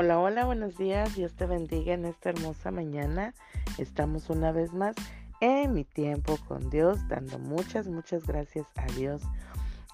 Hola, hola, buenos días. Dios te bendiga en esta hermosa mañana. Estamos una vez más en mi tiempo con Dios, dando muchas, muchas gracias a Dios.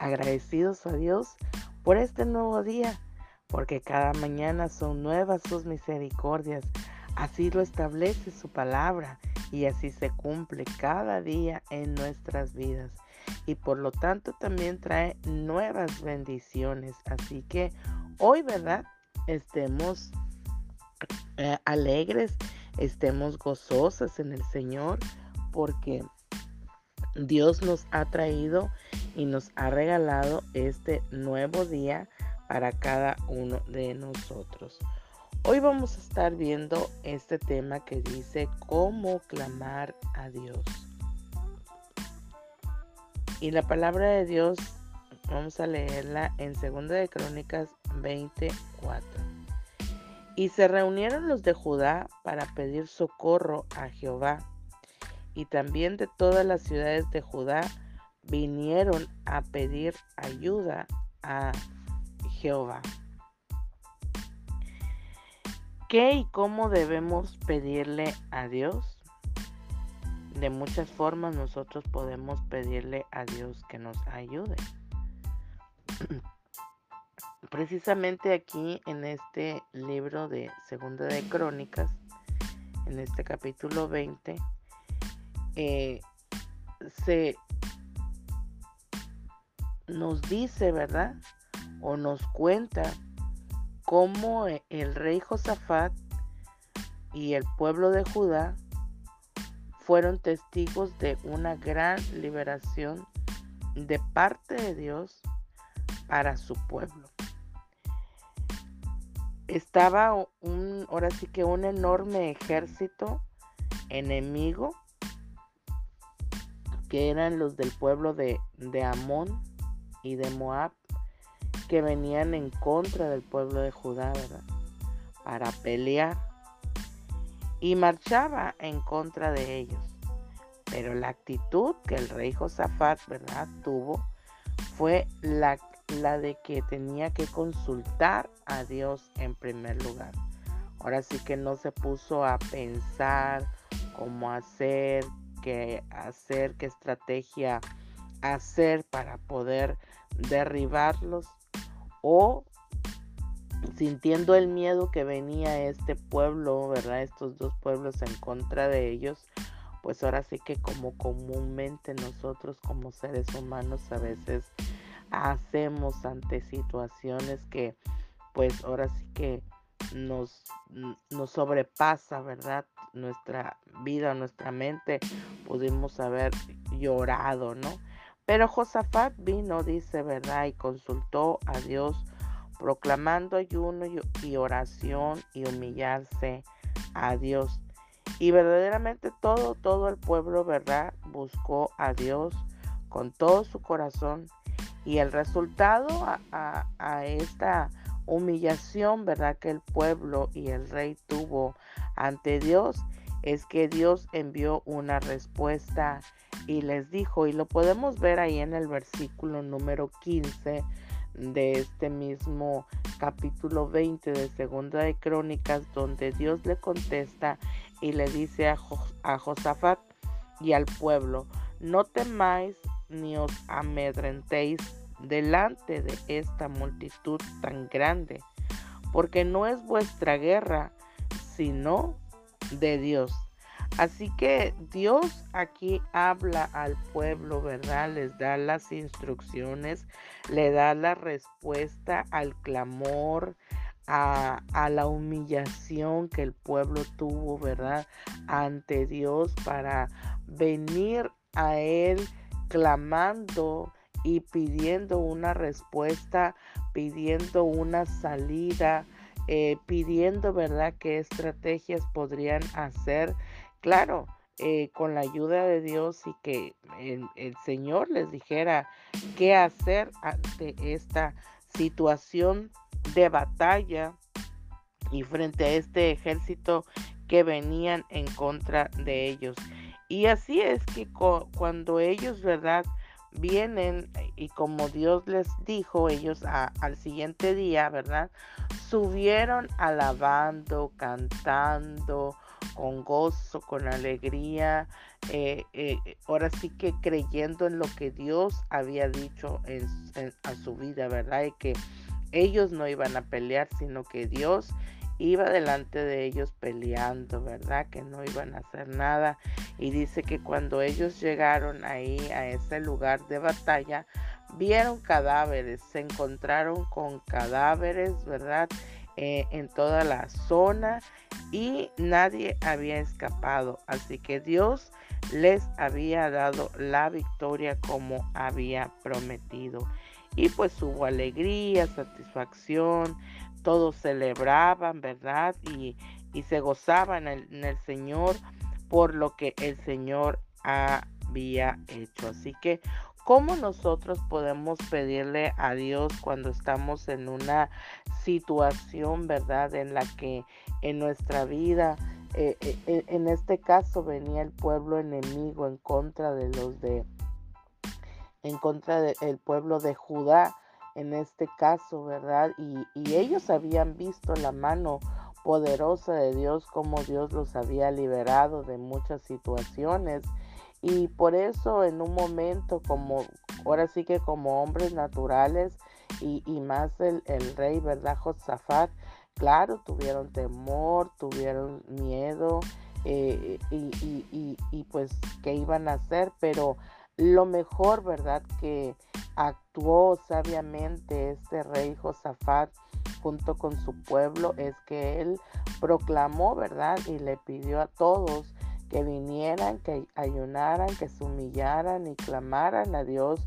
Agradecidos a Dios por este nuevo día, porque cada mañana son nuevas sus misericordias. Así lo establece su palabra y así se cumple cada día en nuestras vidas. Y por lo tanto también trae nuevas bendiciones. Así que hoy, ¿verdad? Estemos eh, alegres, estemos gozosas en el Señor, porque Dios nos ha traído y nos ha regalado este nuevo día para cada uno de nosotros. Hoy vamos a estar viendo este tema que dice cómo clamar a Dios. Y la palabra de Dios vamos a leerla en 2 de Crónicas 24. Y se reunieron los de Judá para pedir socorro a Jehová. Y también de todas las ciudades de Judá vinieron a pedir ayuda a Jehová. ¿Qué y cómo debemos pedirle a Dios? De muchas formas nosotros podemos pedirle a Dios que nos ayude. Precisamente aquí en este libro de Segunda de Crónicas, en este capítulo 20, eh, se nos dice, ¿verdad? O nos cuenta cómo el rey Josafat y el pueblo de Judá fueron testigos de una gran liberación de parte de Dios para su pueblo estaba un, ahora sí que un enorme ejército enemigo, que eran los del pueblo de, de Amón y de Moab, que venían en contra del pueblo de Judá, ¿verdad? Para pelear. Y marchaba en contra de ellos. Pero la actitud que el rey Josafat, ¿verdad? Tuvo fue la la de que tenía que consultar a Dios en primer lugar. Ahora sí que no se puso a pensar cómo hacer, qué hacer, qué estrategia hacer para poder derribarlos o sintiendo el miedo que venía este pueblo, ¿verdad? Estos dos pueblos en contra de ellos, pues ahora sí que como comúnmente nosotros como seres humanos a veces hacemos ante situaciones que pues ahora sí que nos, nos sobrepasa, ¿verdad? Nuestra vida, nuestra mente, pudimos haber llorado, ¿no? Pero Josafat vino, dice, ¿verdad? Y consultó a Dios, proclamando ayuno y oración y humillarse a Dios. Y verdaderamente todo, todo el pueblo, ¿verdad? Buscó a Dios con todo su corazón y el resultado a, esta humillación, ¿verdad? Que el pueblo y el rey tuvo ante Dios es que Dios envió una respuesta y les dijo, y lo podemos ver ahí en el versículo número 15 de este mismo capítulo 20 de Segunda de Crónicas, donde Dios le contesta y le dice a, a Josafat y al pueblo, no temáis ni os amedrentéis delante de esta multitud tan grande, porque no es vuestra guerra, sino de Dios. Así que Dios aquí habla al pueblo, ¿verdad? Les da las instrucciones, le da la respuesta al clamor, a, la humillación que el pueblo tuvo, ¿verdad? Ante Dios para venir a Él clamando y pidiendo una respuesta, pidiendo una salida, eh, pidiendo, ¿verdad?, qué estrategias podrían hacer. Claro, eh, con la ayuda de Dios y que el, el, Señor les dijera qué hacer ante esta situación de batalla y frente a este ejército que venían en contra de ellos. Y así es que cuando ellos, ¿verdad? vienen y como Dios les dijo, ellos al siguiente día, ¿verdad? Subieron alabando, cantando, con gozo, con alegría, eh, eh, ahora sí que creyendo en lo que Dios había dicho en, a su vida, ¿verdad? Y que ellos no iban a pelear, sino que Dios iba delante de ellos peleando, ¿verdad? Que no iban a hacer nada. Y dice que cuando ellos llegaron ahí a ese lugar de batalla, vieron cadáveres, se encontraron con cadáveres, ¿verdad? Eh, en toda la zona y nadie había escapado. Así que Dios les había dado la victoria como había prometido. Y pues hubo alegría, satisfacción, todos celebraban, ¿verdad? Y, se gozaban en el, Señor por lo que el Señor había hecho. Así que, ¿cómo nosotros podemos pedirle a Dios cuando estamos en una situación, ¿verdad? En la que en nuestra vida, eh, eh, eh, en este caso venía el pueblo enemigo en contra de los de, en contra del pueblo de Judá en este caso, ¿verdad? Y, ellos habían visto la mano poderosa de Dios, como Dios los había liberado de muchas situaciones. Y por eso en un momento como, ahora sí que como hombres naturales y, más el, rey, ¿verdad? Josafat, claro, tuvieron temor, tuvieron miedo eh, y, y, pues qué iban a hacer, pero lo mejor, ¿verdad? Que actuó sabiamente este rey Josafat junto con su pueblo es que él proclamó, ¿verdad? Y le pidió a todos que vinieran, que ayunaran, que se humillaran y clamaran a Dios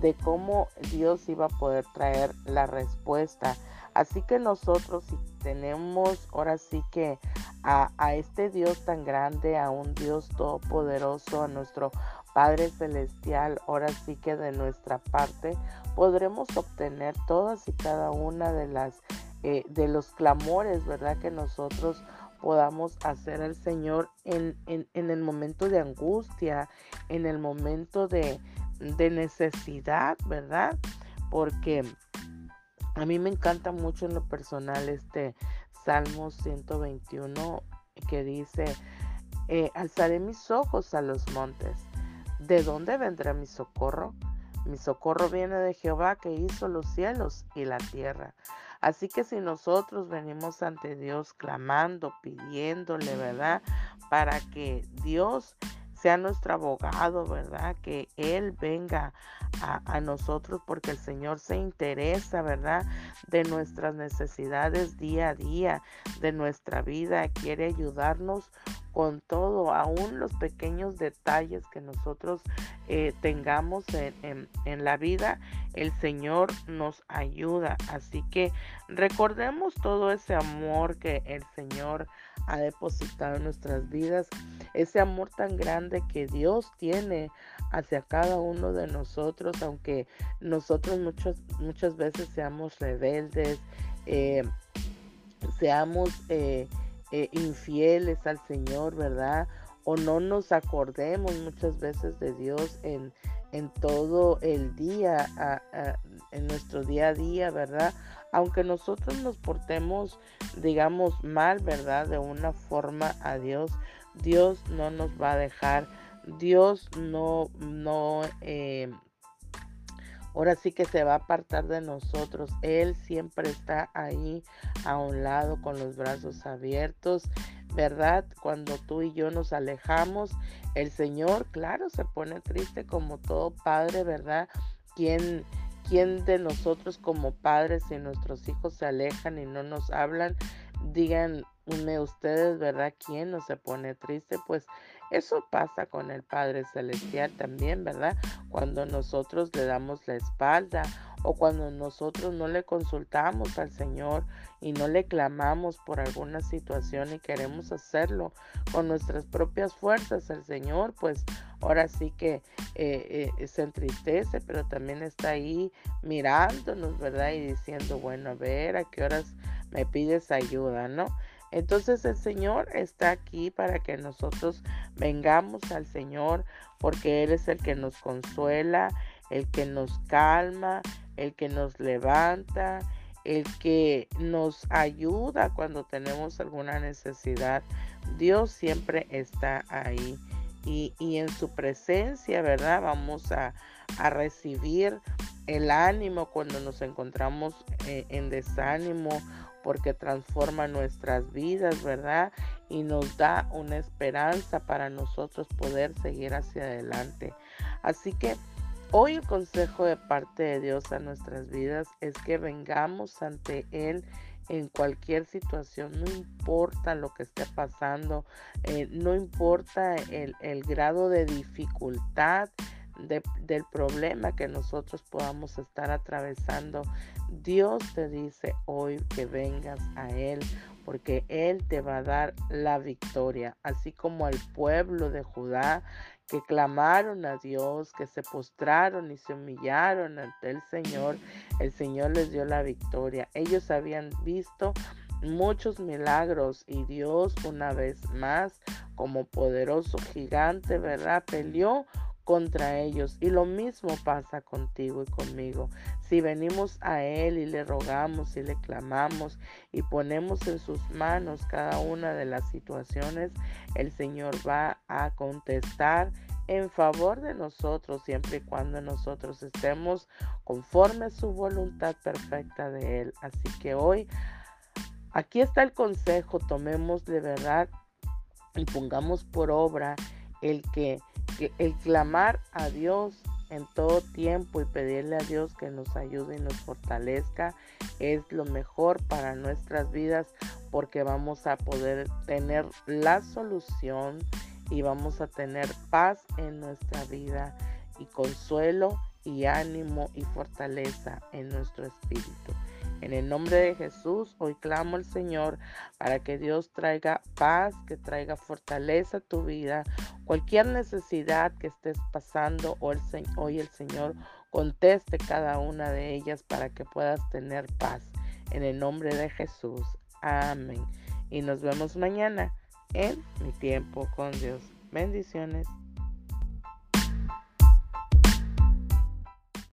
de cómo Dios iba a poder traer la respuesta. Así que nosotros si tenemos ahora sí que a, a, este Dios tan grande, a un Dios todopoderoso, a nuestro Padre Celestial, ahora sí que de nuestra parte podremos obtener todas y cada una de las eh, de los clamores, ¿verdad? Que nosotros podamos hacer al Señor en, el momento de angustia, en el momento de, de necesidad, ¿verdad? Porque a mí me encanta mucho en lo personal este Salmo 121 que dice, eh, alzaré mis ojos a los montes ¿De dónde vendrá mi socorro? Mi socorro viene de Jehová que hizo los cielos y la tierra. Así que si nosotros venimos ante Dios clamando, pidiéndole, ¿verdad? Para que Dios sea nuestro abogado, ¿verdad? Que Él venga a, nosotros porque el Señor se interesa, ¿verdad? De nuestras necesidades día a día, de nuestra vida, quiere ayudarnos con todo, aún los pequeños detalles que nosotros eh, tengamos en, la vida, el Señor nos ayuda. Así que recordemos todo ese amor que el Señor ha depositado en nuestras vidas, ese amor tan grande que Dios tiene hacia cada uno de nosotros, aunque nosotros muchas, muchas veces seamos rebeldes, eh, seamos eh, eh, infieles al Señor, ¿verdad? O no nos acordemos muchas veces de Dios en, en todo el día, en nuestro día a día, ¿verdad? Aunque nosotros nos portemos, digamos, mal, ¿verdad? De una forma a Dios, Dios no nos va a dejar, Dios no, no, eh, ahora sí que se va a apartar de nosotros. Él siempre está ahí a un lado con los brazos abiertos, ¿verdad? Cuando tú y yo nos alejamos, el Señor, claro, se pone triste como todo padre, ¿verdad? ¿Quién, quién de nosotros como padres, si nuestros hijos se alejan y no nos hablan, digan ustedes, ¿verdad? ¿Quién no se pone triste? Pues eso pasa con el Padre Celestial también, ¿verdad? Cuando nosotros le damos la espalda o cuando nosotros no le consultamos al Señor y no le clamamos por alguna situación y queremos hacerlo con nuestras propias fuerzas, el Señor pues ahora sí que eh, eh, se entristece, pero también está ahí mirándonos, ¿verdad? Y diciendo, bueno, a ver, ¿a qué horas me pides ayuda, ¿no? Entonces el Señor está aquí para que nosotros vengamos al Señor porque Él es el que nos consuela, el que nos calma, el que nos levanta, el que nos ayuda cuando tenemos alguna necesidad. Dios siempre está ahí. Y, en su presencia, ¿verdad? Vamos a, recibir el ánimo cuando nos encontramos eh, en desánimo porque transforma nuestras vidas, ¿verdad? Y nos da una esperanza para nosotros poder seguir hacia adelante. Así que hoy el consejo de parte de Dios a nuestras vidas es que vengamos ante Él en cualquier situación, no importa lo que esté pasando, eh, no importa el, el grado de dificultad del problema que nosotros podamos estar atravesando, Dios te dice hoy que vengas a Él porque Él te va a dar la victoria, así como al pueblo de Judá que clamaron a Dios, que se postraron y se humillaron ante el Señor, el Señor les dio la victoria. Ellos habían visto muchos milagros y Dios una vez más como poderoso gigante, ¿verdad? Peleó contra ellos. Y lo mismo pasa contigo y conmigo. Si venimos a Él y le rogamos y le clamamos y ponemos en sus manos cada una de las situaciones, el Señor va a contestar en favor de nosotros siempre y cuando nosotros estemos conforme a su voluntad perfecta de Él. Así que hoy, aquí está el consejo, tomemos de verdad y pongamos por obra el que el clamar a Dios en todo tiempo y pedirle a Dios que nos ayude y nos fortalezca es lo mejor para nuestras vidas porque vamos a poder tener la solución y vamos a tener paz en nuestra vida y consuelo y ánimo y fortaleza en nuestro espíritu. En el nombre de Jesús, hoy clamo al Señor para que Dios traiga paz, que traiga fortaleza a tu vida. Cualquier necesidad que estés pasando, hoy el Señor conteste cada una de ellas para que puedas tener paz. En el nombre de Jesús. Amén. Y nos vemos mañana en mi tiempo con Dios. Bendiciones.